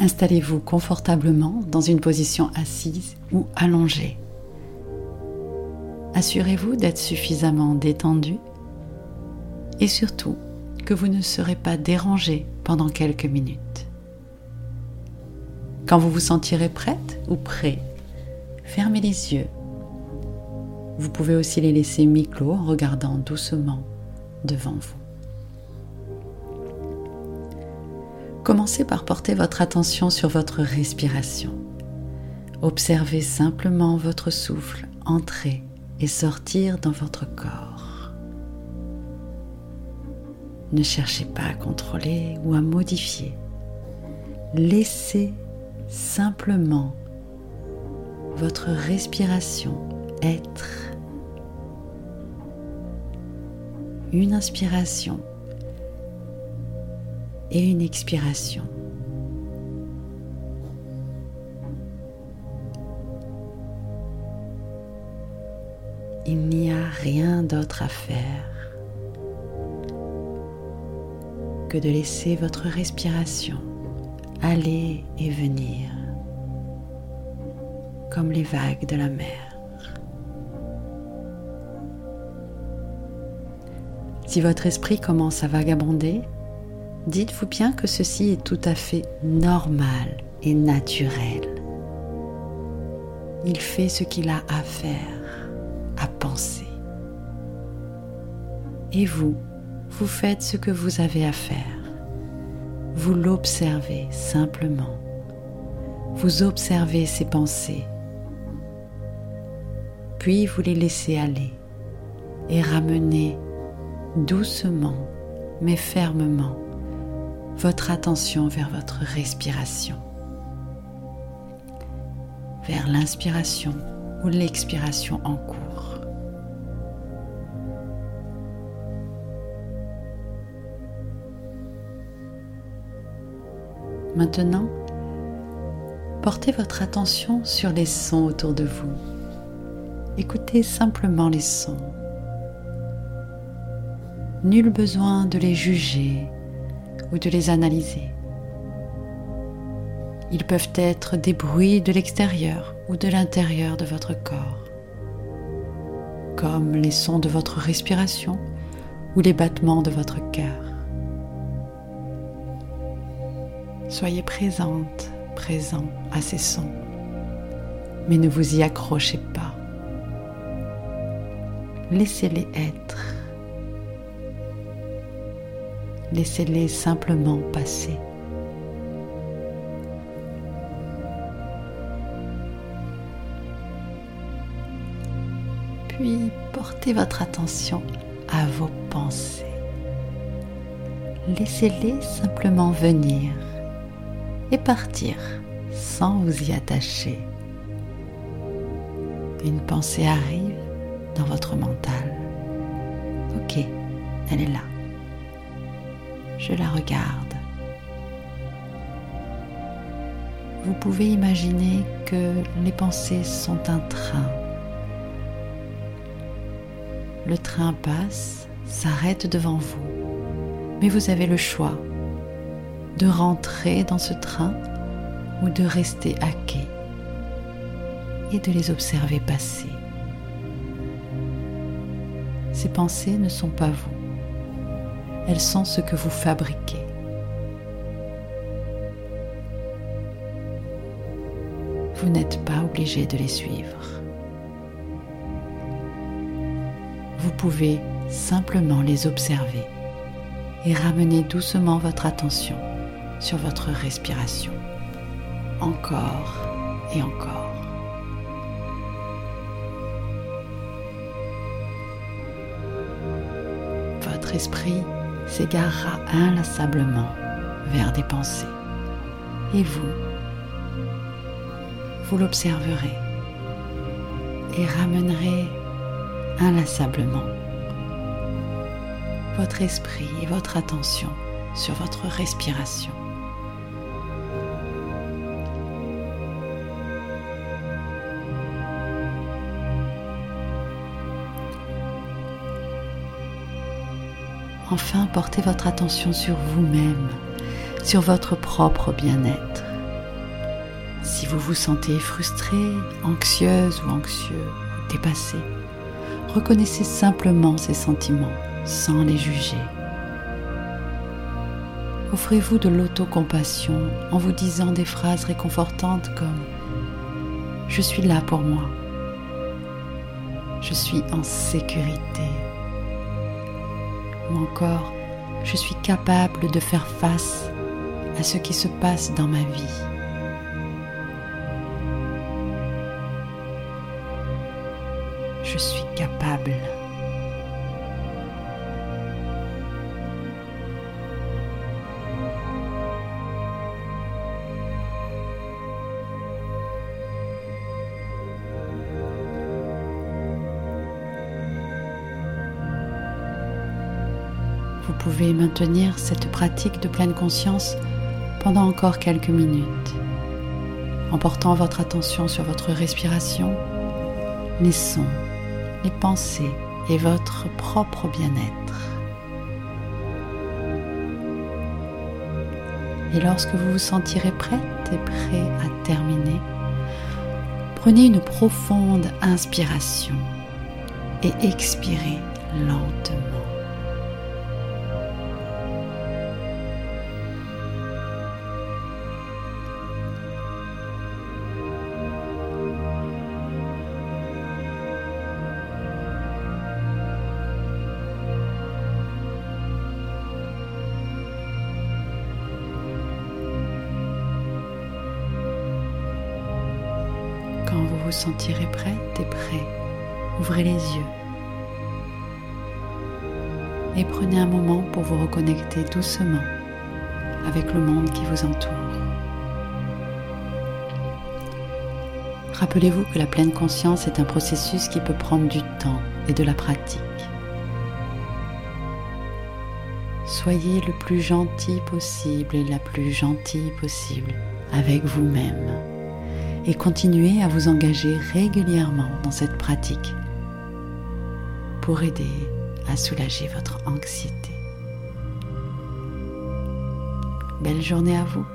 Installez-vous confortablement dans une position assise ou allongée. Assurez-vous d'être suffisamment détendu et surtout que vous ne serez pas dérangé pendant quelques minutes. Quand vous vous sentirez prête ou prêt, fermez les yeux. Vous pouvez aussi les laisser mi-clos en regardant doucement devant vous. Commencez par porter votre attention sur votre respiration. Observez simplement votre souffle entrer et sortir dans votre corps. Ne cherchez pas à contrôler ou à modifier. Laissez simplement votre respiration être. Une inspiration et une expiration. Il n'y a rien d'autre à faire que de laisser votre respiration aller et venir comme les vagues de la mer. Si votre esprit commence à vagabonder, dites-vous bien que ceci est tout à fait normal et naturel. Il fait ce qu'il a à faire, à penser. Et vous, vous faites ce que vous avez à faire. Vous l'observez simplement. Vous observez ses pensées. Puis vous les laissez aller et ramenez doucement mais fermement votre attention vers votre respiration, vers l'inspiration ou l'expiration en cours. Maintenant, portez votre attention sur les sons autour de vous. Écoutez simplement les sons. Nul besoin de les juger ou de les analyser. Ils peuvent être des bruits de l'extérieur ou de l'intérieur de votre corps, comme les sons de votre respiration ou les battements de votre cœur. Soyez présente, présent à ces sons, mais ne vous y accrochez pas. Laissez-les être. Laissez-les simplement passer. Puis portez votre attention à vos pensées. Laissez-les simplement venir et partir sans vous y attacher. Une pensée arrive dans votre mental. Ok, elle est là je la regarde. Vous pouvez imaginer que les pensées sont un train. Le train passe, s'arrête devant vous, mais vous avez le choix de rentrer dans ce train ou de rester à quai et de les observer passer. Ces pensées ne sont pas vous elles sont ce que vous fabriquez. Vous n'êtes pas obligé de les suivre. Vous pouvez simplement les observer et ramener doucement votre attention sur votre respiration. Encore et encore. Votre esprit s'égarera inlassablement vers des pensées. Et vous, vous l'observerez et ramènerez inlassablement votre esprit et votre attention sur votre respiration. Enfin, portez votre attention sur vous-même, sur votre propre bien-être. Si vous vous sentez frustré, anxieuse ou anxieux, dépassé, reconnaissez simplement ces sentiments sans les juger. Offrez-vous de l'autocompassion en vous disant des phrases réconfortantes comme ⁇ Je suis là pour moi ⁇ Je suis en sécurité ⁇ ou encore ⁇ Je suis capable de faire face à ce qui se passe dans ma vie. Vous pouvez maintenir cette pratique de pleine conscience pendant encore quelques minutes, en portant votre attention sur votre respiration, les sons, les pensées et votre propre bien-être. Et lorsque vous vous sentirez prête et prêt à terminer, prenez une profonde inspiration et expirez lentement. Vous sentirez prête et prêt, ouvrez les yeux et prenez un moment pour vous reconnecter doucement avec le monde qui vous entoure. Rappelez-vous que la pleine conscience est un processus qui peut prendre du temps et de la pratique. Soyez le plus gentil possible et la plus gentille possible avec vous-même et continuez à vous engager régulièrement dans cette pratique pour aider à soulager votre anxiété. Belle journée à vous